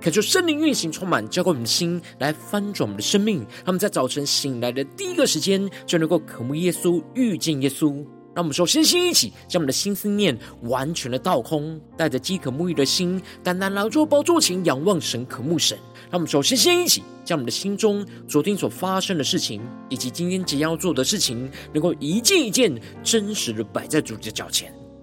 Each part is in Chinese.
恳求圣灵运行充满，浇灌我们的心，来翻转我们的生命。他们在早晨醒来的第一个时间，就能够渴慕耶稣，遇见耶稣。让我们首先先一起将我们的心思念完全的倒空，带着饥渴沐浴的心，单单来到宝座前仰望神、渴慕神。让我们首先先一起将我们的心中昨天所发生的事情，以及今天即将要做的事情，能够一件一件真实的摆在主的脚前。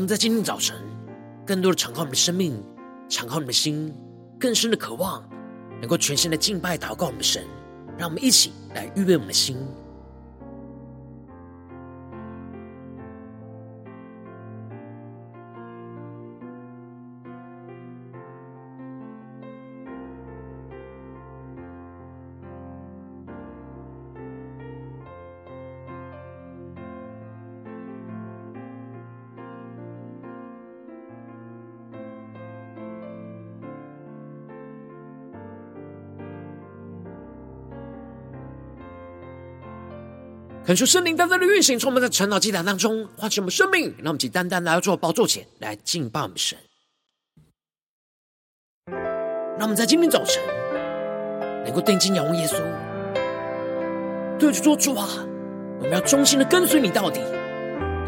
们在今天早晨，更多的敞开我们的生命，敞开我们的心，更深的渴望，能够全新的敬拜、祷告我们的神。让我们一起来预备我们的心。恳求圣灵单单的运行，充满在晨祷祭坛当中，唤醒我们生命。让我们单单来到主的宝座前来敬拜我们神。让我们在今天早晨能够定睛仰望耶稣，对主说：“主啊，我们要忠心的跟随你到底。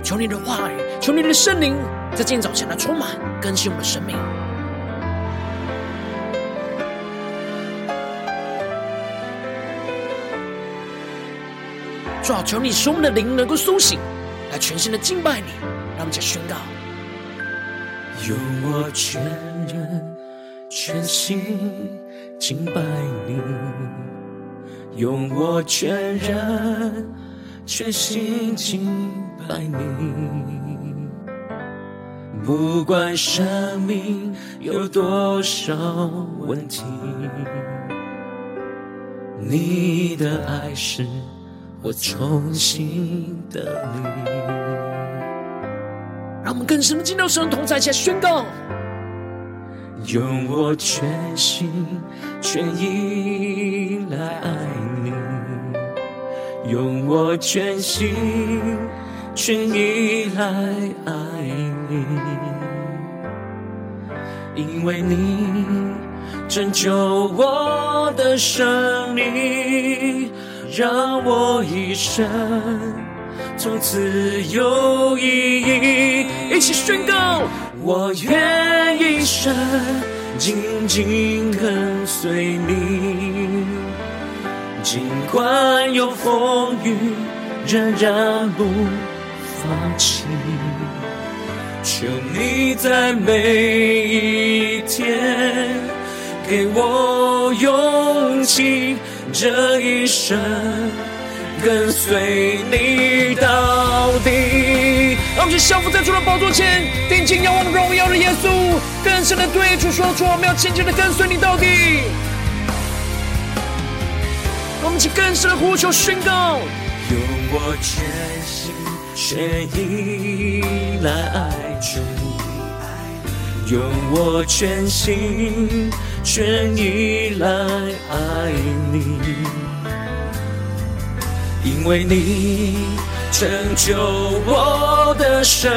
求你的话语，求你的圣灵，在今天早晨来充满更新我们的生命。”主啊，求你使我们的灵能够苏醒，来全心的敬拜你。让我们宣告：用我全人、全心敬拜你；用我全人、全心敬拜你。不管生命有多少问题，你的爱是。我重新的你，让我们更深的进到神同在下宣告，用我全心全意来爱你，用我全心全意来爱你，因为你拯救我的生命。让我一生从此有意义。一起宣告，我愿一生紧紧跟随你，尽管有风雨，仍然不放弃。求你在每一天给我勇气。这一生跟随你到底。让我们降服在主的宝座前，定睛仰望荣耀的耶稣，更深的对主说出：我们要紧紧的跟随你到底。让我们一起更深的呼求宣告：用我全心全意来爱主，用我全心。全意来爱你，因为你拯救我的生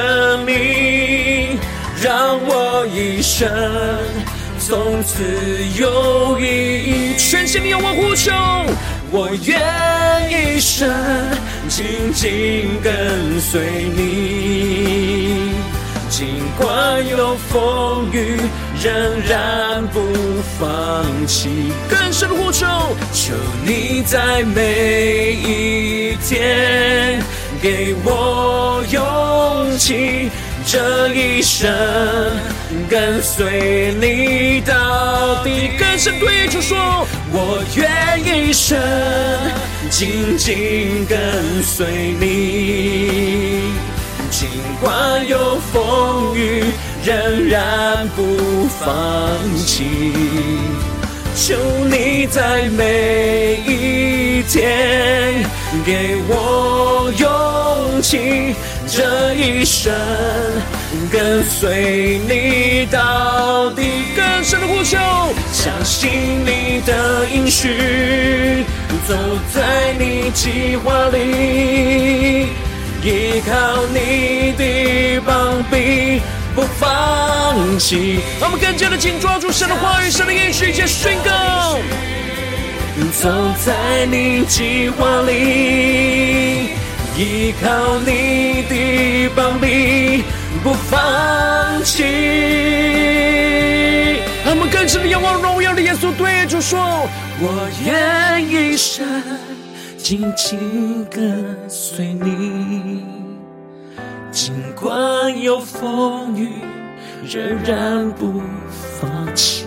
命，让我一生从此有意义。全心的仰望呼求，我愿一生紧紧跟随你，尽管有风雨，仍然不放弃。更深的呼求，求你在每一天给我勇气。这一生跟随你到底，更深对主说，我愿一生紧紧跟随你，尽管有风雨，仍然不放弃。求你在每一天给我勇气。这一生跟随你到底，更深的呼求，相信你的应许，走在你计划里，依靠你的膀臂，不放弃。让我们更加的紧抓住神的话语、神的应许，一起宣告，走在你计划里。依靠你的膀臂，不放弃。他们更深的仰望荣耀的耶稣，对主说：我愿一生紧紧跟随你，尽管有风雨，仍然不放弃。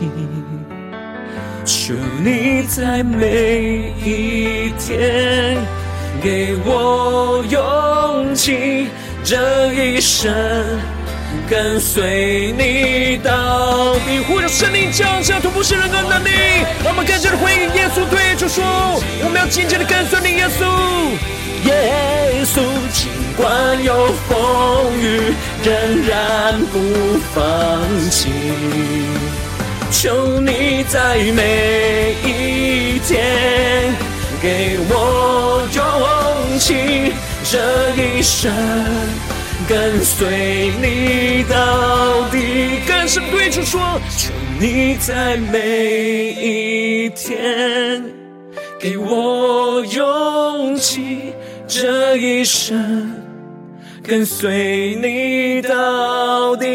求你在每一天。给我勇气，这一生跟随你到底。呼求圣灵降下突破性人格能力，让我们紧紧的跟随你，耶稣。耶稣，尽管有风雨，仍然不放弃。求你在每一天。给我勇气，这一生跟随你到底。更深对主说，求你在每一天给我勇气，这一生跟随你到底。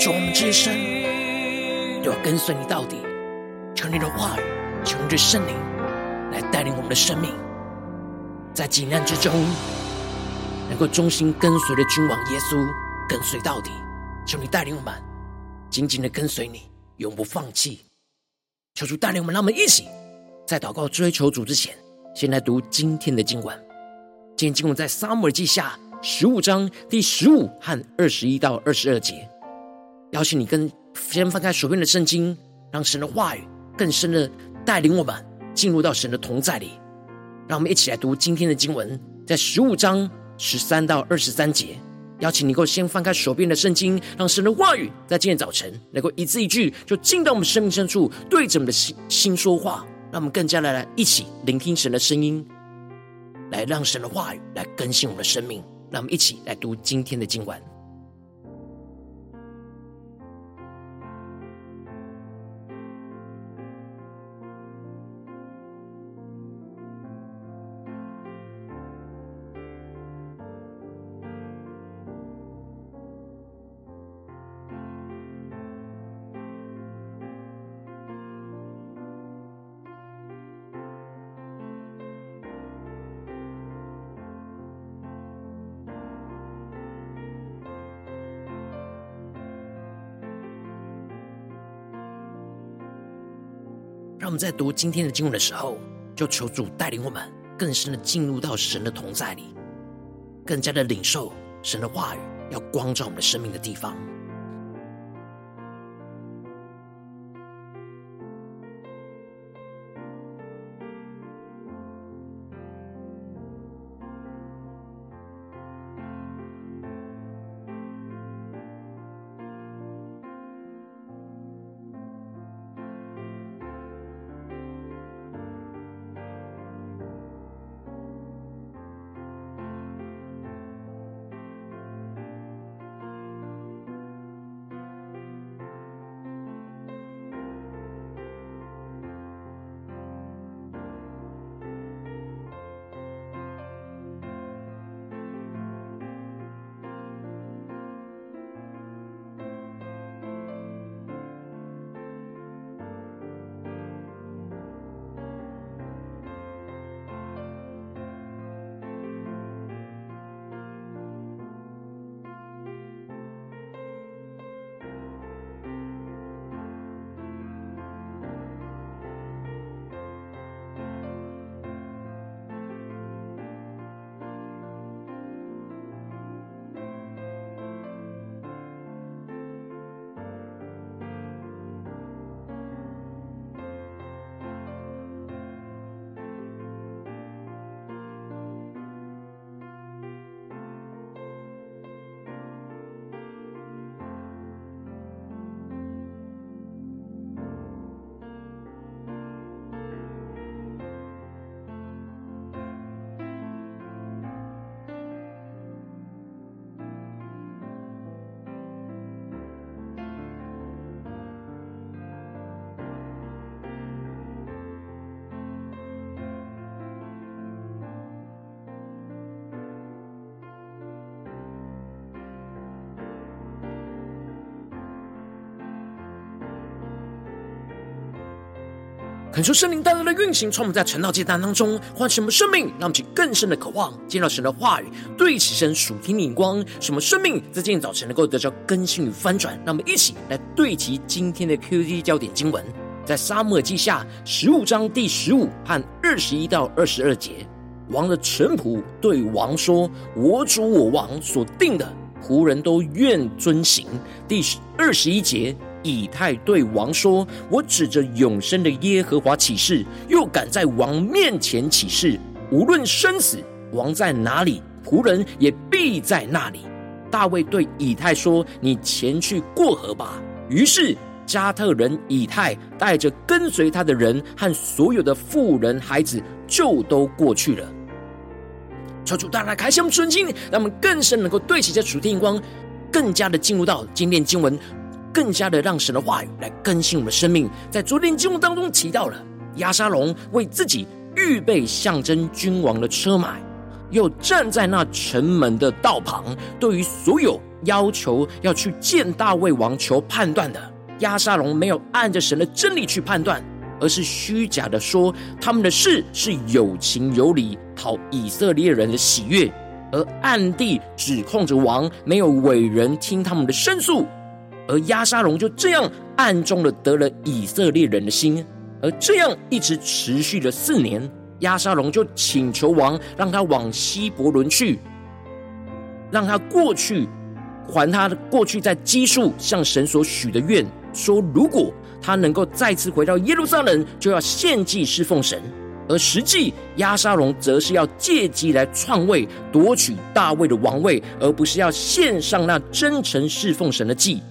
主，我们这一生都要跟随你到底，求你的话语。求着圣灵来带领我们的生命，在急难之中能够忠心跟随的君王耶稣，跟随到底。求你带领我们紧紧的跟随你，永不放弃。求主带领我们，让我们一起在祷告追求主之前，先来读今天的经文。今天经文在撒母耳记下十五章第十五和二十一到二十二节。邀请你跟先翻开手边的圣经，让神的话语更深的。带领我们进入到神的同在里，让我们一起来读今天的经文，在十五章十三到二十三节。邀请你能够先翻开手边的圣经，让神的话语在今天早晨能够一字一句就进到我们生命深处，对着我们的心心说话。让我们更加的来一起聆听神的声音，来让神的话语来更新我们的生命。让我们一起来读今天的经文。在读今天的经文的时候，就求主带领我们更深的进入到神的同在里，更加的领受神的话语，要光照我们的生命的地方。恳求圣灵带来的运行，从我们在晨祷阶段当中，唤醒我们生命，让我们起更深的渴望，见到神的话语，对齐神属天的眼光，什么生命在今天早晨能够得到更新与翻转。让我们一起来对齐今天的 QD 焦点经文，在撒母耳记下十五章第十五和二十一到二十二节，王的臣仆对王说：“我主我王所定的，仆人都愿遵行。”第二十一节。以太对王说：“我指着永生的耶和华起誓，又敢在王面前起誓，无论生死，王在哪里，仆人也必在那里。”大卫对以太说：“你前去过河吧。”于是加特人以太带着跟随他的人和所有的妇人孩子，就都过去了。求主大大开箱纯心，让我们更深能够对齐这属天光，更加的进入到今天经文。更加的让神的话语来更新我们的生命。在昨天节目当中提到了押沙龙为自己预备象征君王的车马，又站在那城门的道旁。对于所有要求要去见大卫王求判断的，押沙龙没有按着神的真理去判断，而是虚假的说他们的事是有情有理，讨以色列人的喜悦，而暗地指控着王没有伟人听他们的申诉。而押沙龙就这样暗中的得了以色列人的心，而这样一直持续了四年。押沙龙就请求王让他往希伯伦去，让他过去还他过去在基述向神所许的愿，说如果他能够再次回到耶路撒冷，就要献祭侍奉神。而实际押沙龙则是要借机来篡位，夺取大卫的王位，而不是要献上那真诚侍奉神的祭。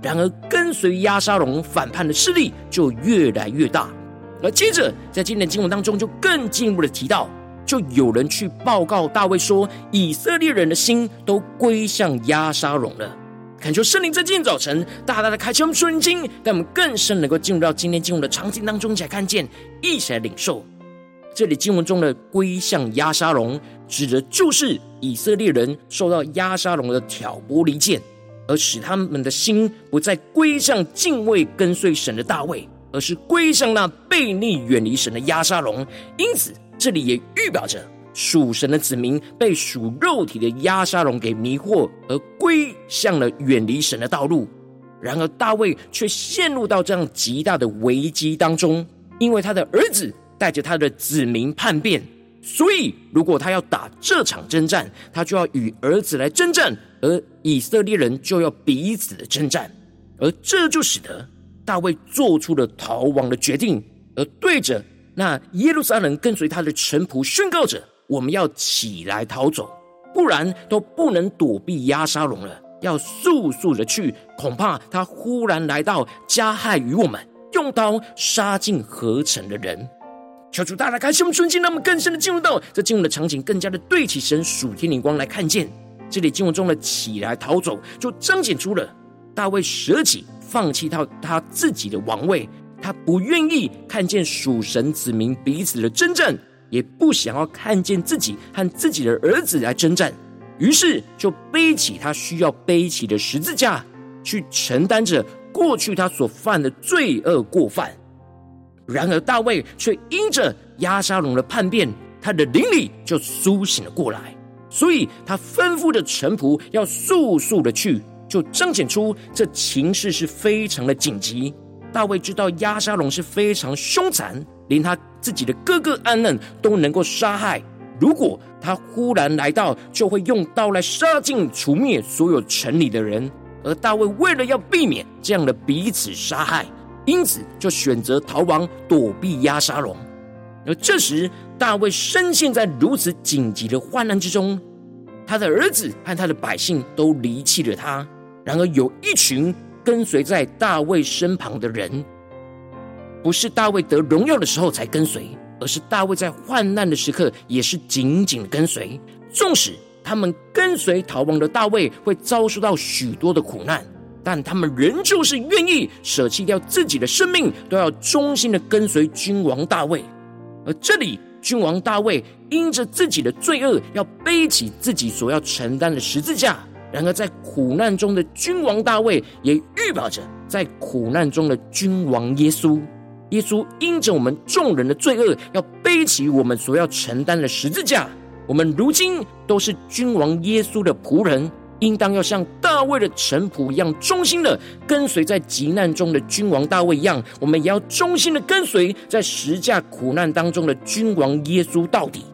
然而，跟随押沙龙反叛的势力就越来越大。而接着，在今天的经文当中，就更进一步的提到，就有人去报告大卫说，以色列人的心都归向押沙龙了。恳求圣灵在今天早晨大大的开启我们属灵经，让我们更深能够进入到今天经文的场景当中，才看见，一起来领受。这里经文中的归向押沙龙，指的就是以色列人受到押沙龙的挑拨离间。而使他们的心不再归向敬畏跟随神的大卫，而是归向那背逆远离神的押沙龙。因此，这里也预表着属神的子民被属肉体的押沙龙给迷惑，而归向了远离神的道路。然而，大卫却陷入到这样极大的危机当中，因为他的儿子带着他的子民叛变。所以，如果他要打这场征战，他就要与儿子来征战，而以色列人就要彼此的征战，而这就使得大卫做出了逃亡的决定，而对着那耶路撒冷跟随他的臣仆宣告着：“我们要起来逃走，不然都不能躲避押沙龙了。要速速的去，恐怕他忽然来到，加害于我们，用刀杀尽合城的人。”求主大大开启我们纯净，让我们更深的进入到这进入的场景，更加的对起神属天灵光来看见这里经文中的起来逃走，就彰显出了大卫舍己放弃到他自己的王位，他不愿意看见属神子民彼此的征战，也不想要看见自己和自己的儿子来征战，于是就背起他需要背起的十字架，去承担着过去他所犯的罪恶过犯。然而大卫却因着押沙龙的叛变，他的灵里就苏醒了过来，所以他吩咐着臣仆要速速的去，就彰显出这情势是非常的紧急。大卫知道押沙龙是非常凶残，连他自己的哥哥暗嫩都能够杀害。如果他忽然来到，就会用刀来杀尽除灭所有城里的人。而大卫为了要避免这样的彼此杀害。因此，就选择逃亡，躲避押沙龙。而这时，大卫深陷在如此紧急的患难之中，他的儿子和他的百姓都离弃了他。然而，有一群跟随在大卫身旁的人，不是大卫得荣耀的时候才跟随，而是大卫在患难的时刻也是紧紧跟随。纵使他们跟随逃亡的大卫会遭受到许多的苦难。但他们仍旧是愿意舍弃掉自己的生命，都要忠心的跟随君王大卫。而这里，君王大卫因着自己的罪恶，要背起自己所要承担的十字架。然而，在苦难中的君王大卫，也预表着在苦难中的君王耶稣。耶稣因着我们众人的罪恶，要背起我们所要承担的十字架。我们如今都是君王耶稣的仆人，应当要像大卫的臣仆一样忠心的跟随在急难中的君王大卫一样，我们也要忠心的跟随在十架苦难当中的君王耶稣到底。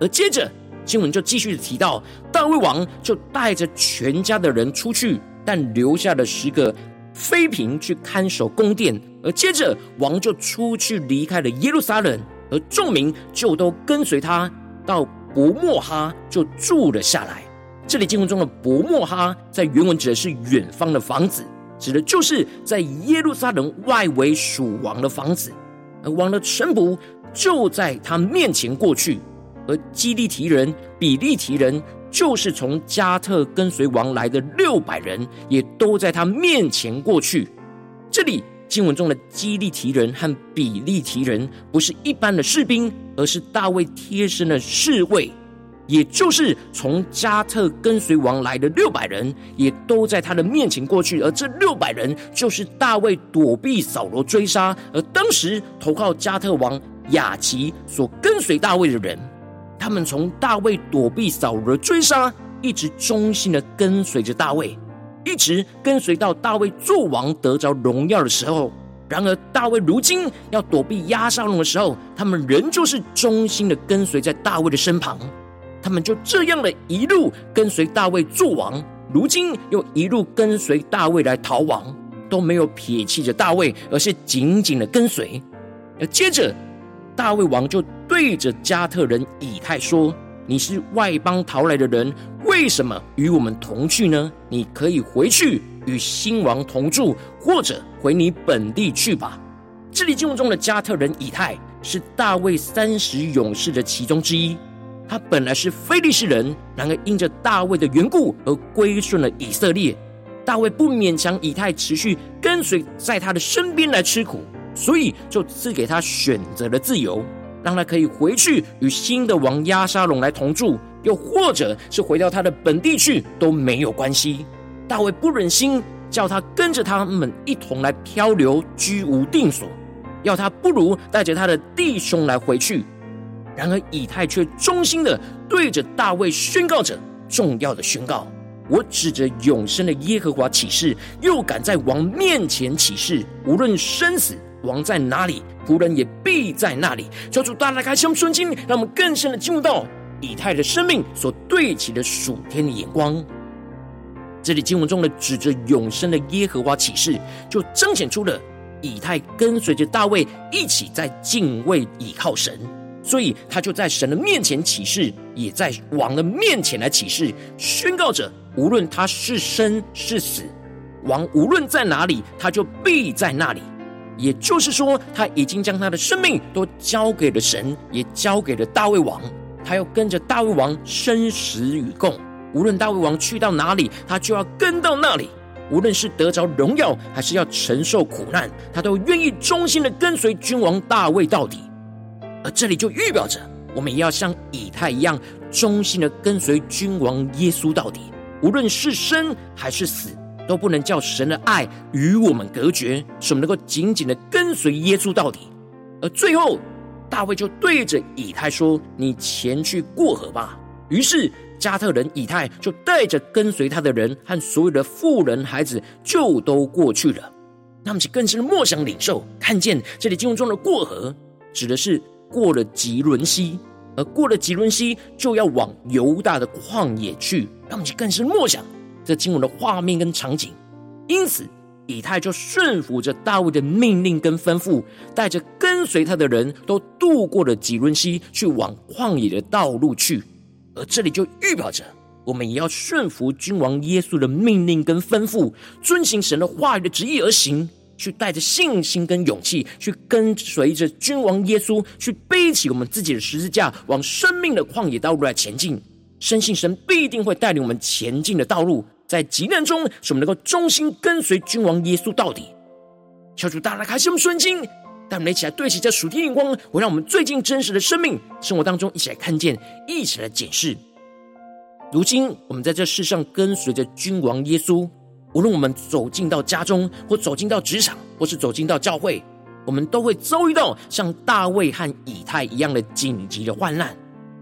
而接着经文就继续的提到，大卫王就带着全家的人出去，但留下了十个妃嫔去看守宫殿。而接着王就出去离开了耶路撒冷，而众民就都跟随他。到伯莫哈就住了下来。这里经文中的伯莫哈，在原文指的是远方的房子，指的就是在耶路撒冷外围属王的房子。而王的臣仆就在他面前过去，而基利提人、比利提人，就是从加特跟随王来的六百人，也都在他面前过去。这里。经文中的基利提人和比利提人不是一般的士兵，而是大卫贴身的侍卫，也就是从加特跟随王来的六百人，也都在他的面前过去。而这六百人就是大卫躲避扫罗追杀，而当时投靠加特王雅琪所跟随大卫的人。他们从大卫躲避扫罗追杀，一直忠心的跟随着大卫。一直跟随到大卫做王得着荣耀的时候，然而大卫如今要躲避押沙龙的时候，他们仍旧是忠心的跟随在大卫的身旁。他们就这样的一路跟随大卫做王，如今又一路跟随大卫来逃亡，都没有撇弃着大卫，而是紧紧的跟随。而接着大卫王就对着加特人以太说。你是外邦逃来的人，为什么与我们同去呢？你可以回去与新王同住，或者回你本地去吧。这里经文中的加特人以太是大卫三十勇士的其中之一，他本来是非利士人，然而因着大卫的缘故而归顺了以色列。大卫不勉强以太持续跟随在他的身边来吃苦，所以就赐给他选择的自由。让他可以回去与新的王押沙龙来同住，又或者是回到他的本地去都没有关系。大卫不忍心叫他跟着他们一同来漂流，居无定所，要他不如带着他的弟兄来回去。然而以太却忠心的对着大卫宣告着重要的宣告：我指着永生的耶和华起誓，又敢在王面前起誓，无论生死。王在哪里，仆人也必在那里。求主大大开箱顺经，让我们更深的进入到以太的生命所对齐的属天的眼光。这里经文中的指着永生的耶和华起誓，就彰显出了以太跟随着大卫一起在敬畏倚靠神，所以他就在神的面前起誓，也在王的面前来起誓，宣告着无论他是生是死，王无论在哪里，他就必在那里。也就是说，他已经将他的生命都交给了神，也交给了大卫王。他要跟着大卫王生死与共，无论大卫王去到哪里，他就要跟到那里。无论是得着荣耀，还是要承受苦难，他都愿意忠心的跟随君王大卫到底。而这里就预表着，我们也要像以太一样，忠心的跟随君王耶稣到底，无论是生还是死。都不能叫神的爱与我们隔绝，使我们能够紧紧的跟随耶稣到底。而最后，大卫就对着以太说：“你前去过河吧。”于是加特人以太就带着跟随他的人和所有的妇人孩子，就都过去了。那么，就更深的默想领受，看见这里经文中的过河，指的是过了汲沦溪，而过了汲沦溪，就要往犹大的旷野去。让你，更深默想。这经文的画面跟场景，因此以太就顺服着大卫的命令跟吩咐，带着跟随他的人都渡过了汲沦溪，去往旷野的道路去。而这里就预表着，我们也要顺服君王耶稣的命令跟吩咐，遵行神的话语的旨意而行，去带着信心跟勇气，去跟随着君王耶稣，去背起我们自己的十字架，往生命的旷野道路来前进。深信神必定会带领我们前进的道路。在急难中，使我们能够忠心跟随君王耶稣到底。求主大大开启我们顺经，带我们一起来对齐这属天眼光，会让我们最近真实的生命生活当中一起来看见，一起来检视。如今我们在这世上跟随着君王耶稣，无论我们走进到家中，或走进到职场，或是走进到教会，我们都会遭遇到像大卫和以太一样的紧急的患难。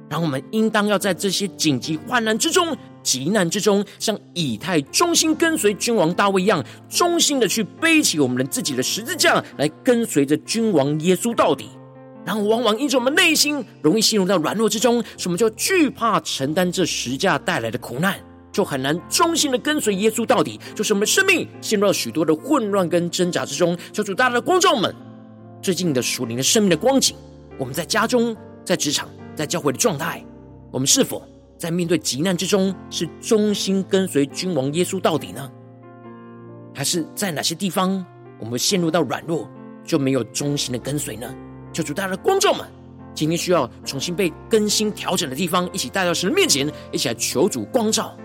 然后我们应当要在这些紧急患难之中、急难之中，像以太忠心跟随君王大卫一样，忠心的去背起我们的自己的十字架，来跟随着君王耶稣到底。然后往往因着我们内心容易陷入到软弱之中，所以我们就惧怕承担这十架带来的苦难，就很难忠心的跟随耶稣到底。就是我们的生命陷入了许多的混乱跟挣扎之中。求主大大的光照们，最近的属灵的生命的光景，我们在家中、在职场。在教会的状态，我们是否在面对急难之中是忠心跟随君王耶稣到底呢？还是在哪些地方我们陷入到软弱，就没有忠心的跟随呢？求主大家的观众们，今天需要重新被更新调整的地方，一起带到神的面前，一起来求主光照。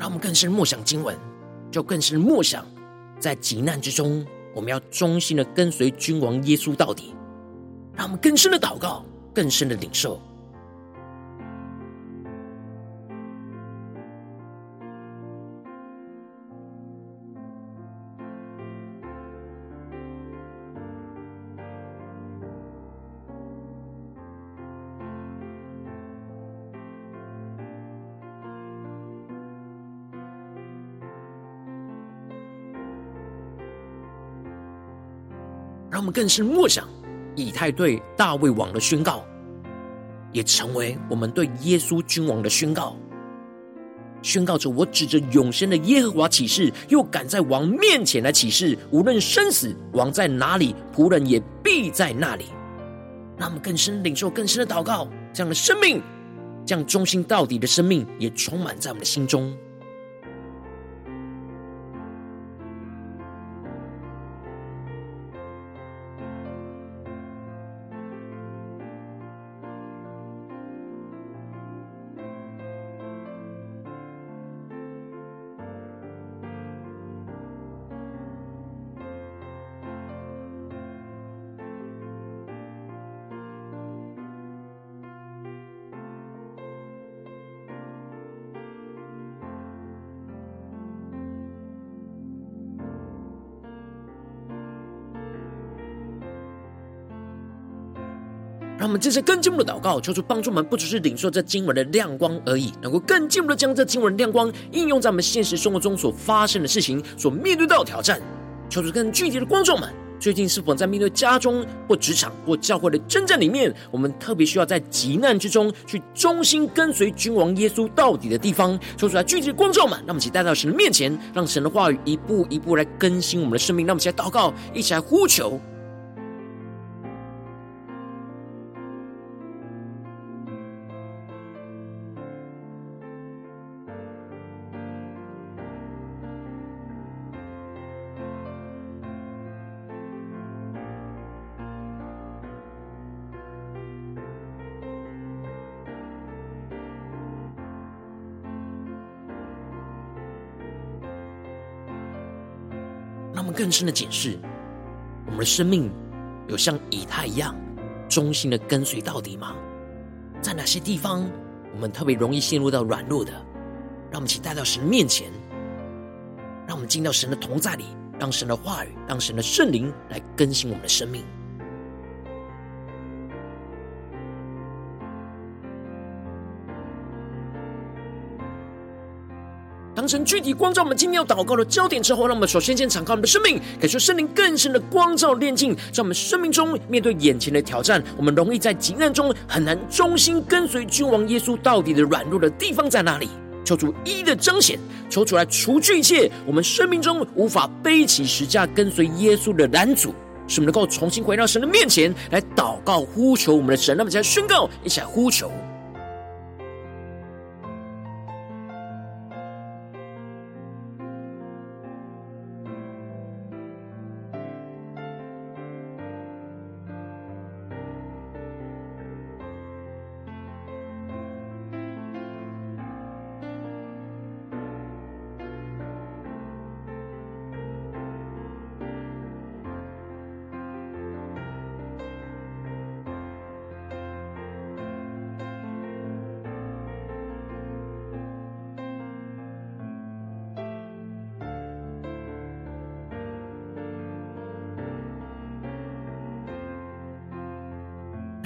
让我们更深默想经文，就更深默想，在极难之中，我们要忠心的跟随君王耶稣到底。让我们更深的祷告，更深的领受。更是默想以太对大卫王的宣告，也成为我们对耶稣君王的宣告。宣告着：我指着永生的耶和华起誓，又敢在王面前来起誓，无论生死，王在哪里，仆人也必在那里。让我们更深领受更深的祷告，这样的生命，这样忠心到底的生命，也充满在我们的心中。让我们这次更进一步的祷告，求主帮助我们，不只是领受这经文的亮光而已，能够更进一步的将这经文的亮光应用在我们现实生活中所发生的事情、所面对到的挑战。求主更具体的光照们，最近是否在面对家中或职场或教会的征战里面，我们特别需要在急难之中去忠心跟随君王耶稣到底的地方？求主来具体的光照们，让我们一起带到神的面前，让神的话语一步一步来更新我们的生命。让我们一起来祷告，一起来呼求。更深的解释，我们的生命有像以太一样忠心的跟随到底吗？在哪些地方我们特别容易陷入到软弱的？让我们一起带到神面前，让我们进到神的同在里，让神的话语，让神的圣灵来更新我们的生命。神具体光照我们今天要祷告的焦点之后，让我们首先先敞开我们的生命，感受圣灵更深的光照炼净，在我们生命中面对眼前的挑战，我们容易在急难中很难忠心跟随君王耶稣到底的软弱的地方在哪里？求主一一的彰显，求主来除去一切我们生命中无法背起十架跟随耶稣的拦阻，使我们能够重新回到神的面前来祷告呼求我们的神。那么，再宣告，一起来呼求。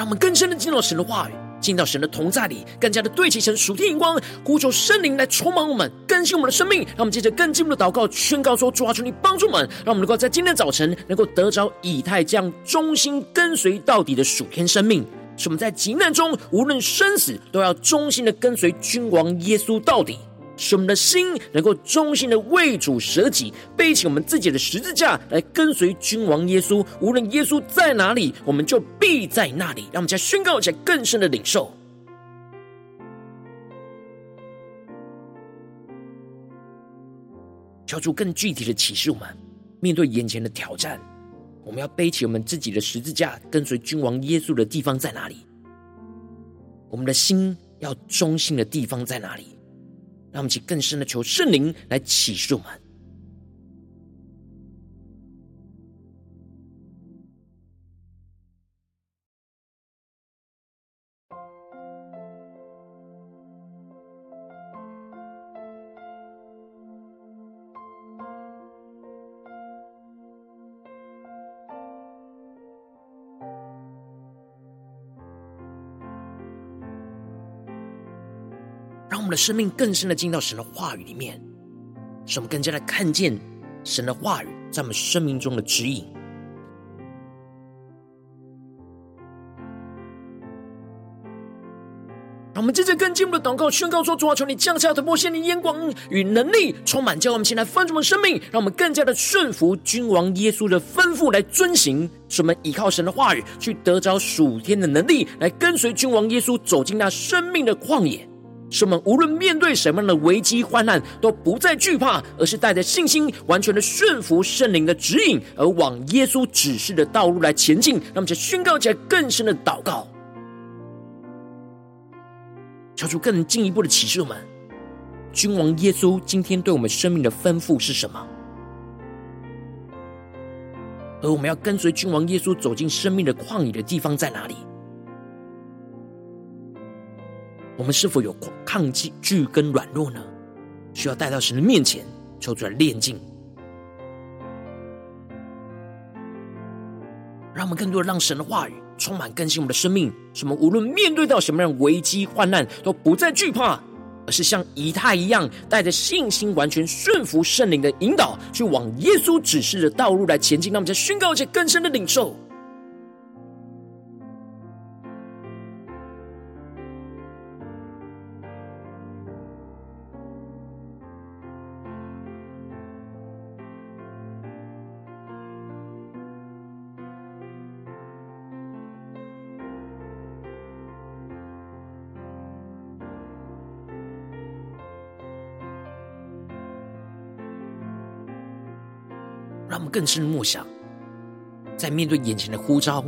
我们更深的进入到神的话语，进到神的同在里，更加的对齐神属天眼光，呼求圣灵来充满我们，更新我们的生命。让我们接着更进一步的祷告，宣告说：主啊，求你帮助我们，让我们能够在今天早晨能够得着以太这样忠心跟随到底的属天生命。使我们在极难中，无论生死，都要忠心的跟随君王耶稣到底。使我们的心能够忠心的为主舍己，背起我们自己的十字架来跟随君王耶稣。无论耶稣在哪里，我们就必在那里。让我们再宣告一下更深的领受，求主更具体的启示我们，面对眼前的挑战。我们要背起我们自己的十字架，跟随君王耶稣的地方在哪里？我们的心要忠心的地方在哪里？让我们去更深的求圣灵来起诉我们。让我们的生命更深的进到神的话语里面，使我们更加的看见神的话语在我们生命中的指引。让我们接着更进一步的祷告，宣告说：主啊，求你降下突破性的眼光与能力，充满叫我们前来翻转我们生命，让我们更加的顺服君王耶稣的吩咐来遵行，使我们依靠神的话语去得着属天的能力，来跟随君王耶稣走进那生命的旷野。使我们无论面对什么样的危机患难，都不再惧怕，而是带着信心，完全的顺服圣灵的指引，而往耶稣指示的道路来前进。那么，就宣告起来更深的祷告，求主更进一步的启示我们：君王耶稣今天对我们生命的吩咐是什么？而我们要跟随君王耶稣走进生命的旷野的地方在哪里？我们是否有抗拒跟软弱呢？需要带到神的面前，求主来炼净，让我们更多的让神的话语充满更新我们的生命。使我们无论面对到什么样危机患难，都不再惧怕，而是像以太一样，带着信心，完全顺服圣灵的引导，去往耶稣指示的道路来前进。让我们再宣告一些更深的领受。们更深的默想，在面对眼前的呼召，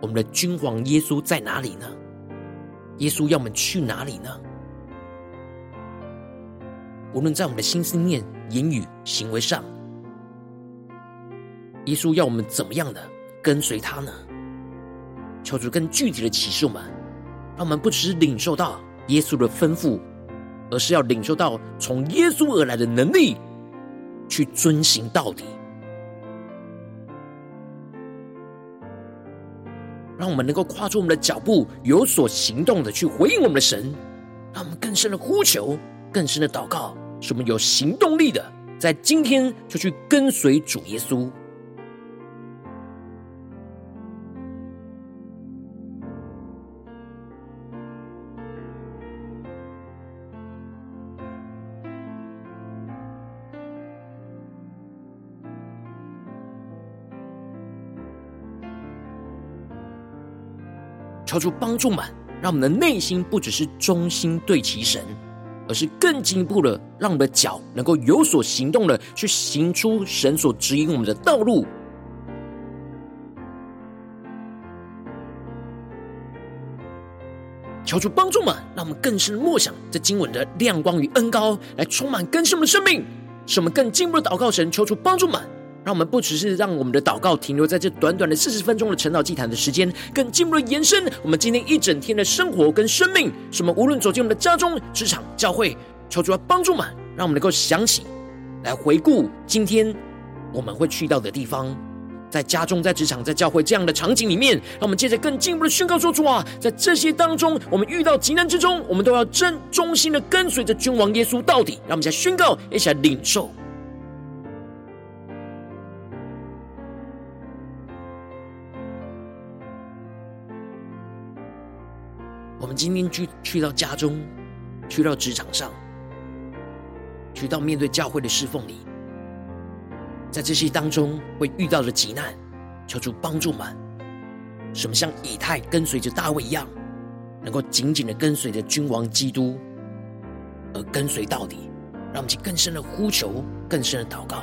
我们的君王耶稣在哪里呢？耶稣要我们去哪里呢？无论在我们的心思念、言语、行为上，耶稣要我们怎么样的跟随他呢？求主更具体的启示我们，让我们不只是领受到耶稣的吩咐，而是要领受到从耶稣而来的能力，去遵行到底。让我们能够跨出我们的脚步，有所行动的去回应我们的神，让我们更深的呼求，更深的祷告，使我们有行动力的，在今天就去跟随主耶稣。求主帮助们，让我们的内心不只是忠心对齐神，而是更进一步的，让我们的脚能够有所行动的去行出神所指引我们的道路。求主帮助们，让我们更深默想这经文的亮光与恩膏，来充满更深的生命，使我们更进一步的祷告神，求主帮助们。让我们不只是让我们的祷告停留在这短短的四十分钟的晨祷祭坛的时间，更进一步的延伸我们今天一整天的生活跟生命。使我们无论走进我们的家中、职场、教会，求主要帮助们，让我们能够想起来回顾今天我们会去到的地方，在家中、在职场、在教会这样的场景里面，让我们接着更进一步的宣告说：主啊，在这些当中，我们遇到极难之中，我们都要真忠心的跟随着君王耶稣到底。让我们一起来宣告，一起来领受。今天去去到家中，去到职场上，去到面对教会的侍奉里。在这些当中会遇到的急难，求主帮助们，什么像以太跟随着大卫一样，能够紧紧的跟随着君王基督，而跟随到底，让我们去更深的呼求，更深的祷告。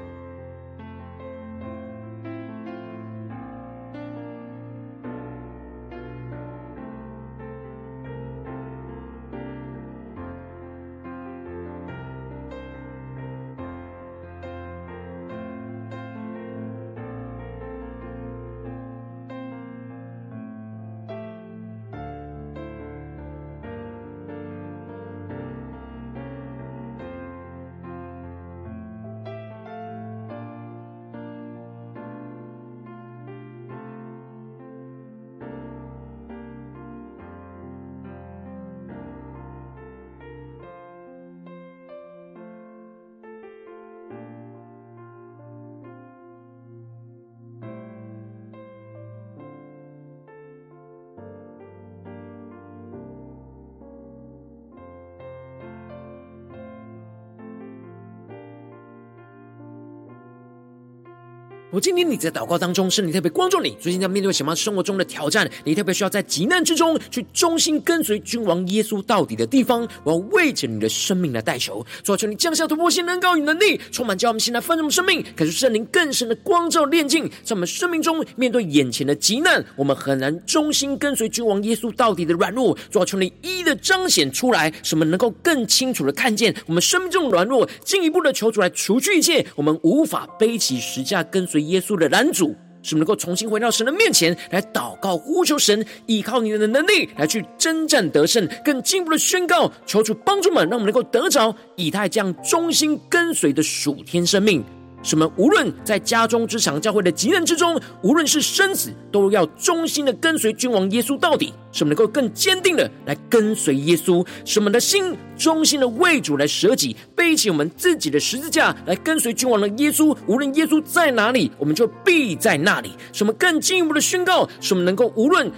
我今天你在祷告当中，圣灵特别光照你，最近在面对什么生活中的挑战？你特别需要在急难之中去忠心跟随君王耶稣到底的地方。我要为着你的生命来代求，主，求你降下突破性能高与能力，充满叫我们现在丰盛的生命，可是圣灵更深的光照炼净，在我们生命中面对眼前的急难，我们很难忠心跟随君王耶稣到底的软弱。主，求你一一的彰显出来，使我们能够更清楚的看见我们生命中的软弱，进一步的求主来除去一切我们无法背起十架跟随耶稣的拦阻，使我们能够重新回到神的面前来祷告，呼求神依靠你的能力来去征战得胜，更进一步的宣告，求主帮助们，让我们能够得着以太这样忠心跟随的属天生命。使我们无论在家中、职场、教会的急难之中，无论是生死，都要忠心的跟随君王耶稣到底。使我们能够更坚定的来跟随耶稣，使我们的心忠心的为主来舍己，背起我们自己的十字架来跟随君王的耶稣。无论耶稣在哪里，我们就必在那里。使我们更进一步的宣告，使我们能够无论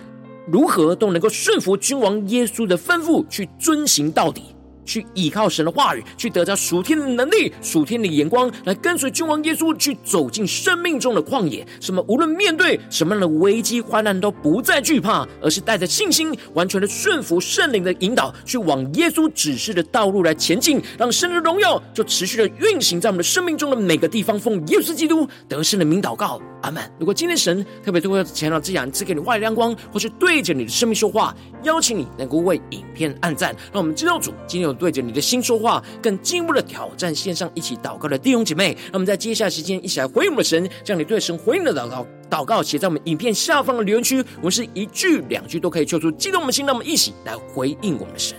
如何都能够顺服君王耶稣的吩咐，去遵行到底。去依靠神的话语，去得到属天的能力、属天的眼光，来跟随君王耶稣去走进生命中的旷野。什么无论面对什么样的危机患难，都不再惧怕，而是带着信心，完全的顺服圣灵的引导，去往耶稣指示的道路来前进，让神的荣耀就持续的运行在我们的生命中的每个地方。奉耶稣基督得胜的名祷告，阿门。如果今天神特别透过前导这样赐给你话语亮光，或是对着你的生命说话，邀请你能够为影片按赞，让我们知道主今天有。对着你的心说话，更进一步的挑战线上一起祷告的弟兄姐妹，那我们在接下来时间一起来回应我们的神，将你对神回应的祷告祷告写在我们影片下方的留言区，我们是一句两句都可以说出激动我们的心，让我们一起来回应我们的神。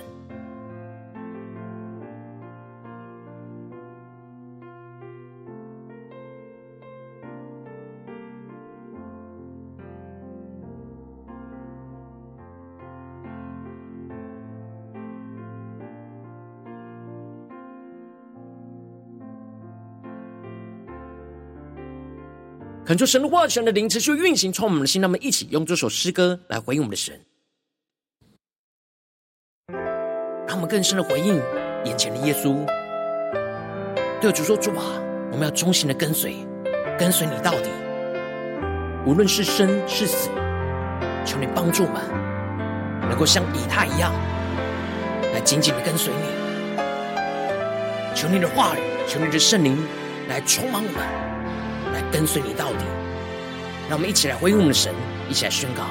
恳求神的话语、神的灵持续运行，充满我们的心。那么一起用这首诗歌来回应我们的神，让我们更深的回应眼前的耶稣。对主说：“主啊，我们要忠心的跟随，跟随你到底，无论是生是死，求你帮助我们，能够像以太一样，来紧紧的跟随你。求你的话语，求你的圣灵来充满我们。”跟随你到底，让我们一起来回应我们的神。一起来宣告：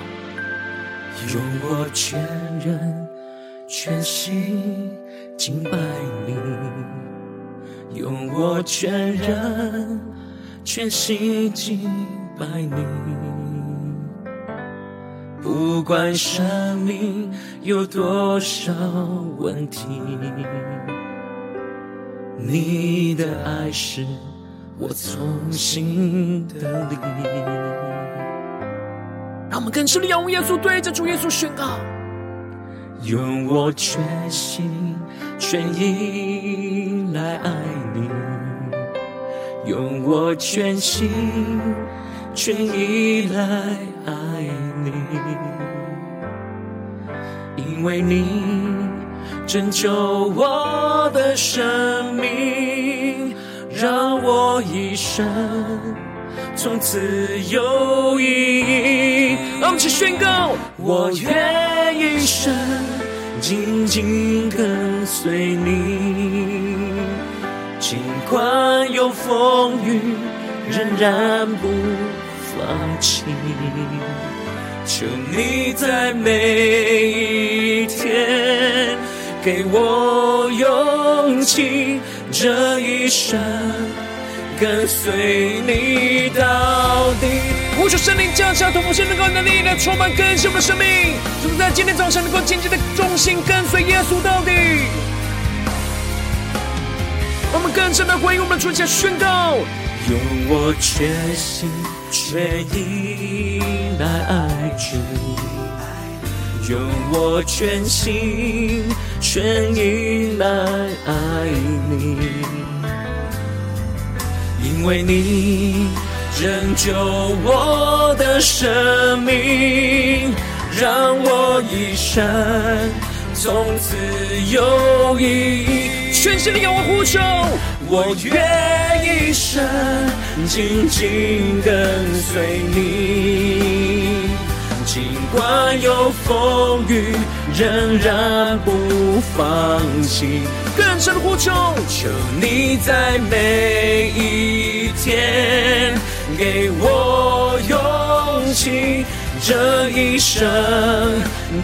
用我全人全心敬拜你，用我全人全心敬拜你，不管生命有多少问题，你的爱是我从心得力。让我们更深的仰望耶稣，对着主耶稣宣告：用我全心全意来爱你，用我全心全意来爱你，因为你拯救我的生命，让我一生。从此有意义。让我们一起宣告：我愿一生紧紧跟随你，尽管有风雨，仍然不放弃。求你在每一天给我勇气，这一生。跟随你到底。呼求圣灵降下，同父圣灵高能力来充满更新我们的生命。我们在今天早上能够紧紧的忠心跟随耶稣到底。我们更深的回应我们的主，下宣告：用我全心全意来爱主，用我全心全意来爱你。因为你拯救我的生命，让我一生从此有意义。全心的仰望呼求，我愿一生紧紧跟随你，尽管有风雨，仍然不放弃。更深的呼求，求你在每一天给我勇气，这一生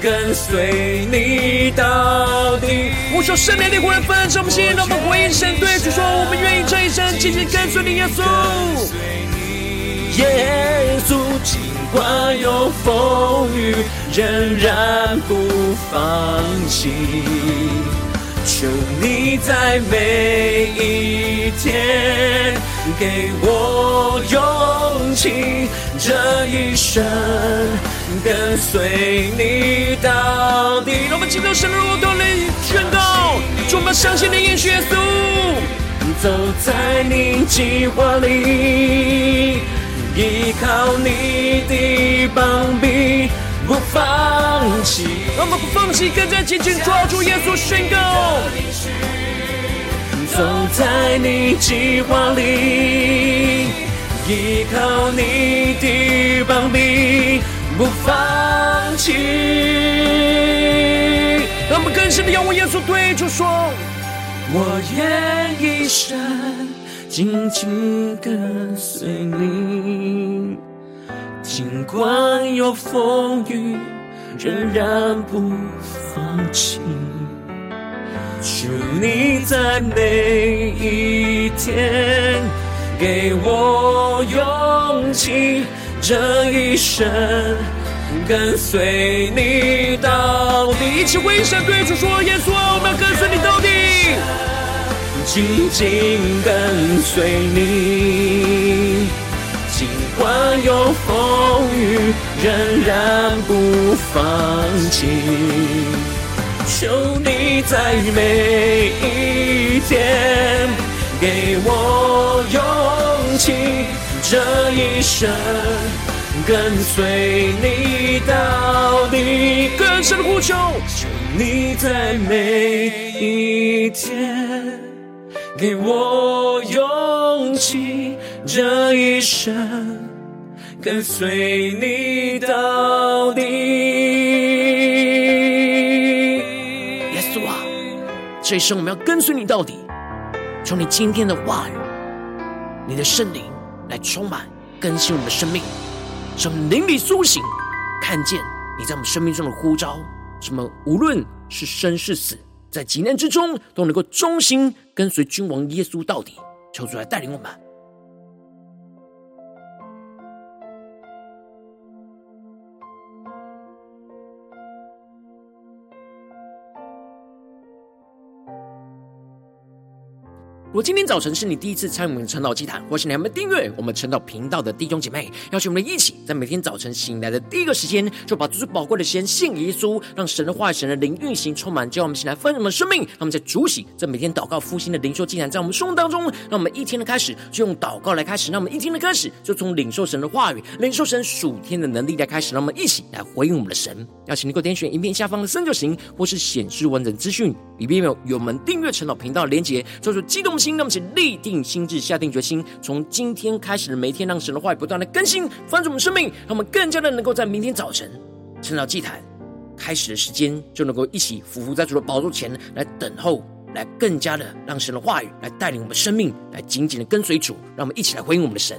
跟随你到底。呼求圣灵的火来焚烧我们心，让我们回应神对主说：我们愿意这一生紧紧跟随你，耶稣。耶稣，管有风雨，仍然不放弃。求你在每一天给我勇气，这一生跟随你到底。让我们进入神的国度里宣告，充满相信的耶稣，走在你计划里，依靠你的膀臂。不放弃，让我们不放弃，更加紧紧抓住耶稣宣告。走在你计划里，依靠你的膀臂，不放弃。让我们更深的仰望耶稣，对主说：我愿一生紧紧跟随你。尽管有风雨，仍然不放弃。求你在每一天给我勇气，这一生跟随你到底。一起挥手对主说：耶稣，我们要跟随你到底，紧紧跟随你。尽管有风雨，仍然不放弃。求你在每一天给我勇气，这一生跟随你到底。更深的呼求，求你在每一天给我勇气。这一生跟随你到底，耶稣啊，这一生我们要跟随你到底。求你今天的话语，你的圣灵来充满更新我们的生命，让灵里苏醒，看见你在我们生命中的呼召，什么无论是生是死，在急难之中都能够忠心跟随君王耶稣到底。求主来带领我们。如果今天早晨是你第一次参与我们的晨祷祭坛，或是你还没订阅我们晨祷频道的弟兄姐妹，邀请我们一起在每天早晨醒来的第一个时间，就把最宝贵的时间献给耶稣，让神的话语、神的灵运行充满，叫我们醒来丰盛的生命。让我们在主喜，在每天祷告复兴的灵修祭坛，在我们生活当中，让我们一天的开始就用祷告来开始，让我们一天的开始就从领受神的话语、领受神属天的能力来开始，让我们一起来回应我们的神。邀请你给我点选影片下方的三角形，或是显示完整资讯里边有有我们订阅晨祷频道的连结，做出激动心，那么请立。定心智，下定决心，从今天开始的每一天，让神的话语不断的更新，翻转我们生命，让我们更加的能够在明天早晨，趁早祭坛开始的时间，就能够一起俯伏在主的宝座前来等候，来更加的让神的话语来带领我们生命，来紧紧的跟随主，让我们一起来回应我们的神。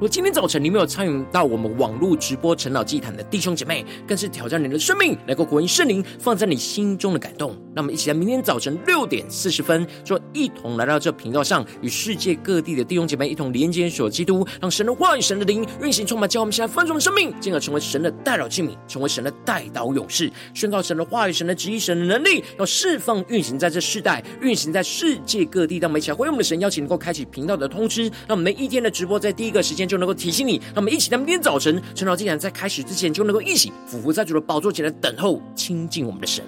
如果今天早晨你没有参与到我们网络直播晨祷祭坛的弟兄姐妹，更是挑战你的生命，能够回应圣灵放在你心中的感动。那么，一起在明天早晨六点四十分，就一同来到这频道上，与世界各地的弟兄姐妹一同连接所基督，让神的话语、神的灵运行充满，叫我们现在丰盛的生命，进而成为神的代祷器皿，成为神的代祷勇士，宣告神的话语、神的旨意、神的能力，要释放运行在这世代，运行在世界各地。让我们一起来回应我们的神，邀请能够开启频道的通知，让我们每一天的直播在第一个时间。就能够提醒你，让我们一起在明天早晨晨祷竟然在开始之前，就能够一起俯伏在主的宝座前来等候亲近我们的神。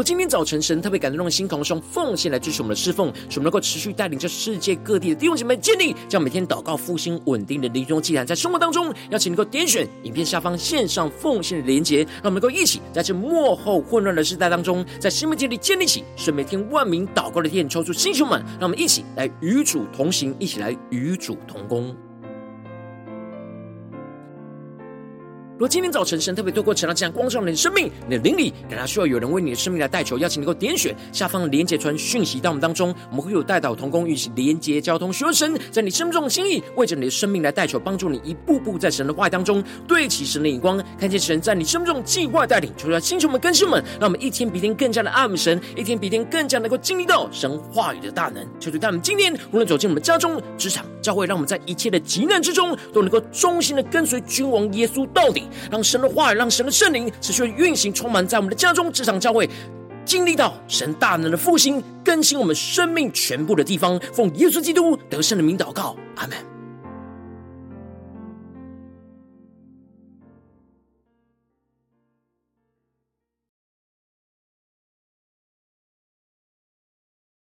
果今天早晨神特别感动的心，同时用奉献来支持我们的侍奉，使我们能够持续带领着世界各地的弟兄姐妹建立，将每天祷告复兴稳定的灵中祭坛，在生活当中，邀请能够点选影片下方线上奉献的连结，让我们能够一起在这幕后混乱的时代当中，在新媒体里建立起使每天万名祷告的殿，抽出星球们，让我们一起来与主同行，一起来与主同工。如今天早晨神特别透过晨祷这样光照你的生命，你的灵里感到需要有人为你的生命来代求，邀请你能够点选下方的连结传讯息到我们当中，我们会有代祷同工与连结交通，寻求神在你生命中的心意，为着你的生命来代求，帮助你一步步在神的话语当中对齐神的眼光，看见神在你生命中计划带领，求出来星球们、更新们，让我们一天比一天更加的爱慕神，一天比一天更加能够经历到神话语的大能。求主带我们今天无论走进我们家中、职场、教会，让我们在一切的急难之中都能够忠心的跟随君王耶稣到底。让神的话语，让神的圣灵持续运行，充满在我们的家中、职场、教会，经历到神大能的复兴，更新我们生命全部的地方。奉耶稣基督得胜的名祷告，阿门。